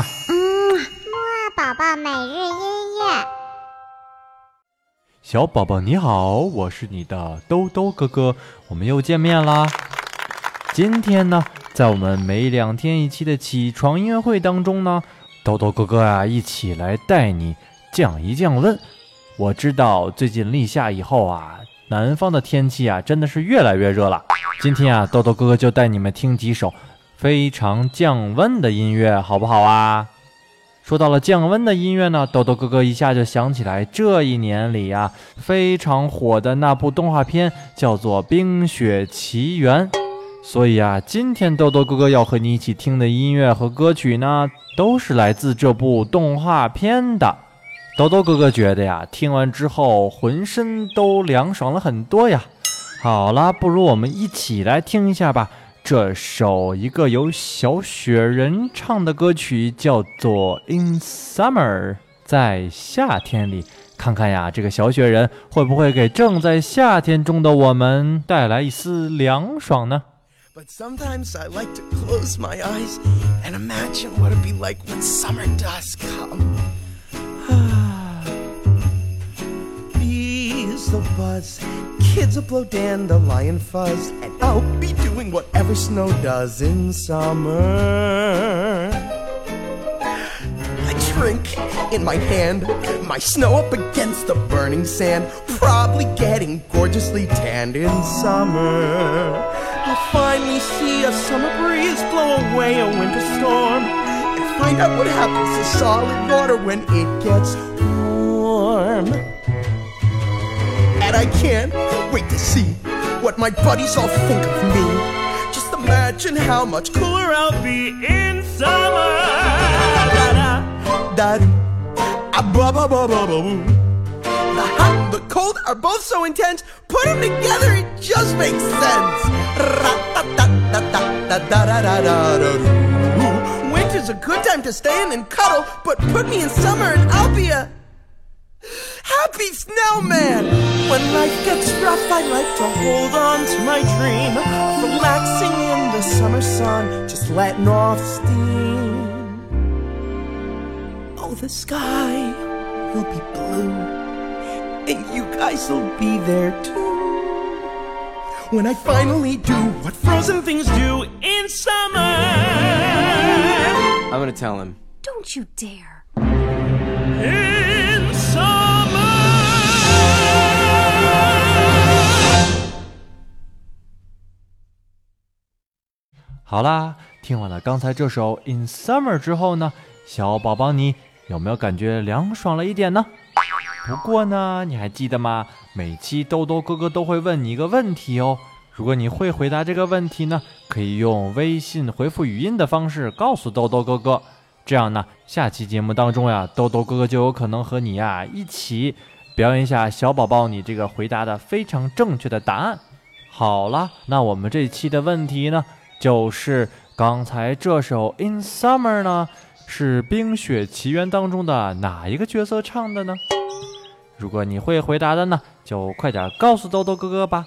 嗯木二宝宝每日音乐。小宝宝你好，我是你的兜兜哥哥，我们又见面啦。今天呢，在我们每两天一期的起床音乐会当中呢，兜兜哥哥啊，一起来带你降一降温。我知道最近立夏以后啊，南方的天气啊，真的是越来越热了。今天啊，豆豆哥哥就带你们听几首非常降温的音乐，好不好啊？说到了降温的音乐呢，豆豆哥哥一下就想起来这一年里呀非常火的那部动画片，叫做《冰雪奇缘》。所以啊，今天豆豆哥哥要和你一起听的音乐和歌曲呢，都是来自这部动画片的。豆豆哥哥觉得呀，听完之后浑身都凉爽了很多呀。好了，不如我们一起来听一下吧。这首一个由小雪人唱的歌曲叫做《In Summer》，在夏天里，看看呀，这个小雪人会不会给正在夏天中的我们带来一丝凉爽呢？But sometimes I like to close my eyes and imagine what it'd be like when summer does come. Bees will buzz kids will blow dandelion fuzz, and I'll be doing whatever snow does in summer. I drink in my hand, my snow up against the burning sand, probably getting gorgeously tanned in summer. I'll finally see a summer breeze blow away a winter storm, and find out what happens to solid water when it gets warm. And I can't wait to see what my buddies all think of me. Just imagine how much cooler I'll be in summer. The hot and the cold are both so intense. Put them together, it just makes sense. Winter's a good time to stay in and cuddle, but put me in summer and I'll be a happy snowman. When life gets rough, I like to hold on to my dream. Relaxing in the summer sun, just letting off steam. Oh, the sky will be blue, and you guys will be there too. When I finally do what frozen things do in summer, I'm gonna tell him. Don't you dare. In 好啦，听完了刚才这首《In Summer》之后呢，小宝宝你有没有感觉凉爽了一点呢？不过呢，你还记得吗？每期兜兜哥哥都会问你一个问题哦。如果你会回答这个问题呢，可以用微信回复语音的方式告诉兜兜哥哥。这样呢，下期节目当中呀，兜兜哥哥就有可能和你呀一起表演一下小宝宝你这个回答的非常正确的答案。好了，那我们这期的问题呢？就是刚才这首《In Summer》呢，是《冰雪奇缘》当中的哪一个角色唱的呢？如果你会回答的呢，就快点告诉豆豆哥哥吧。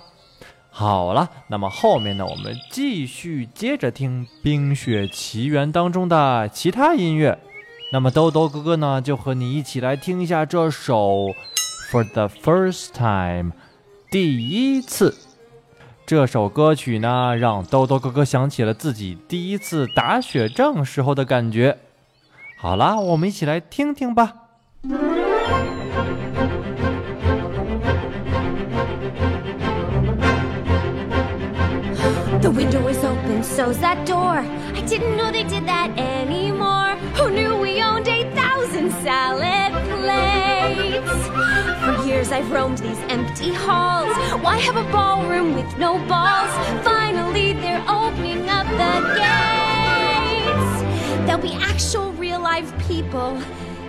好了，那么后面呢，我们继续接着听《冰雪奇缘》当中的其他音乐。那么豆豆哥哥呢，就和你一起来听一下这首《For the First Time》，第一次。这首歌曲呢，让豆豆哥哥想起了自己第一次打雪仗时候的感觉。好啦，我们一起来听听吧。The window was open, so's that door. I didn't know they did that anymore. Years I've roamed these empty halls. Why have a ballroom with no balls? Finally, they're opening up the gates. There'll be actual real live people.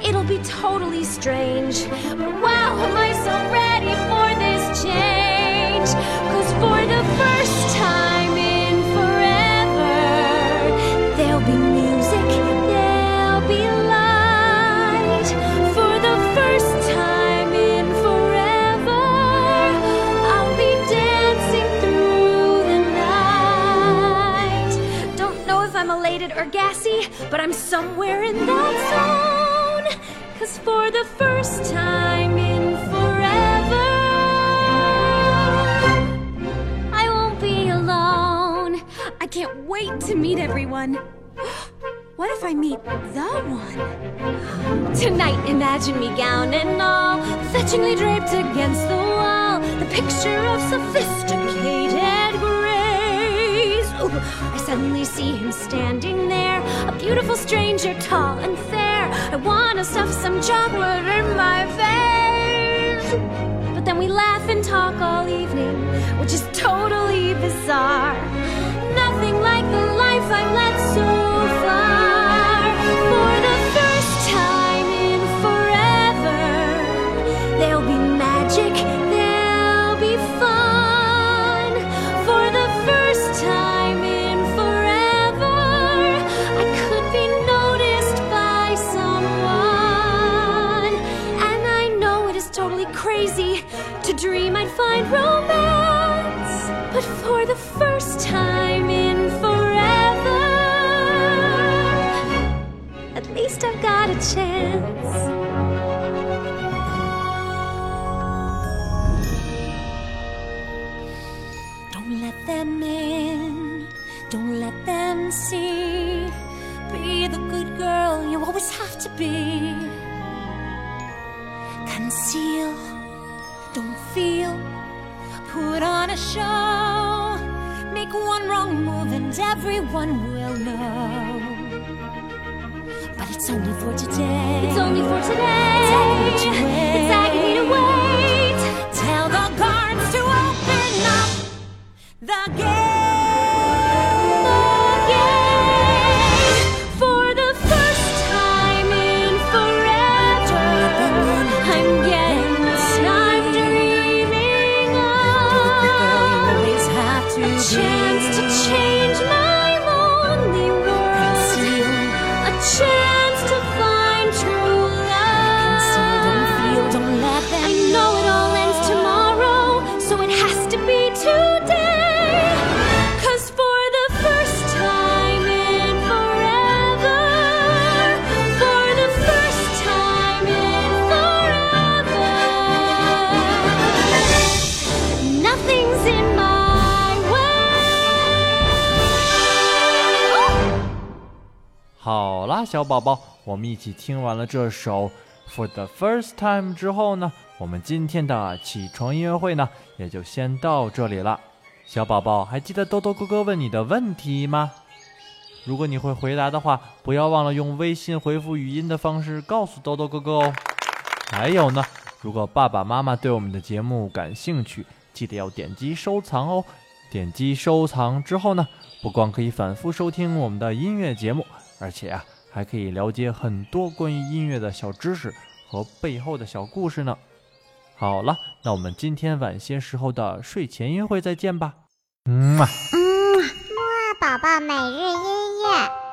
It'll be totally strange. But wow, am I so ready for this change? Cause for the first time in forever, there'll be music, there'll be light. For the first somewhere in that zone. Cause for the first time in forever, I won't be alone. I can't wait to meet everyone. What if I meet the one? Tonight, imagine me gown and all, fetchingly draped against the wall, the picture of sophisticated I suddenly see him standing there, a beautiful stranger, tall and fair. I wanna stuff some chocolate in my face. But then we laugh and talk all evening, which is totally bizarre. Nothing like the life I've find romance. But for the first time in forever, at least I've got a chance. Don't let them in, don't let them see. Be the good girl you always have to be. Conceal, don't feel, put on a show. Make one wrong move and everyone will know. But it's only for today. It's only for today. It's agony to wait. It's agony to wait. Tell the guards to open up the gate. 好啦，小宝宝，我们一起听完了这首《For the First Time》之后呢，我们今天的起床音乐会呢，也就先到这里了。小宝宝还记得豆豆哥哥问你的问题吗？如果你会回答的话，不要忘了用微信回复语音的方式告诉豆豆哥哥哦。还有呢，如果爸爸妈妈对我们的节目感兴趣，记得要点击收藏哦。点击收藏之后呢，不光可以反复收听我们的音乐节目，而且啊，还可以了解很多关于音乐的小知识和背后的小故事呢。好了，那我们今天晚些时候的睡前音乐会再见吧。嗯啊。嗯，木啊宝宝每日音乐。